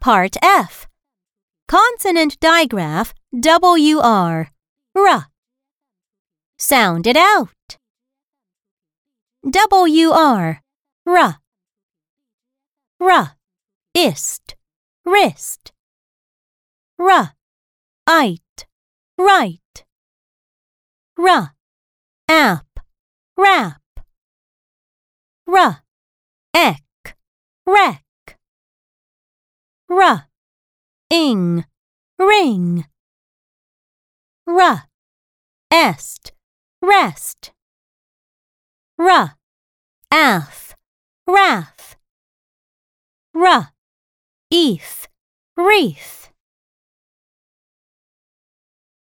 Part F. Consonant digraph WR. R. Sound it out. WR. R. R. Ist. Wrist. R. It. Write. R. App. Wrap. R. Ek. Wreck. R. Ing. Wring. R. Est. Wrest. R. Ath. Wrath. R. Eth. Wreath.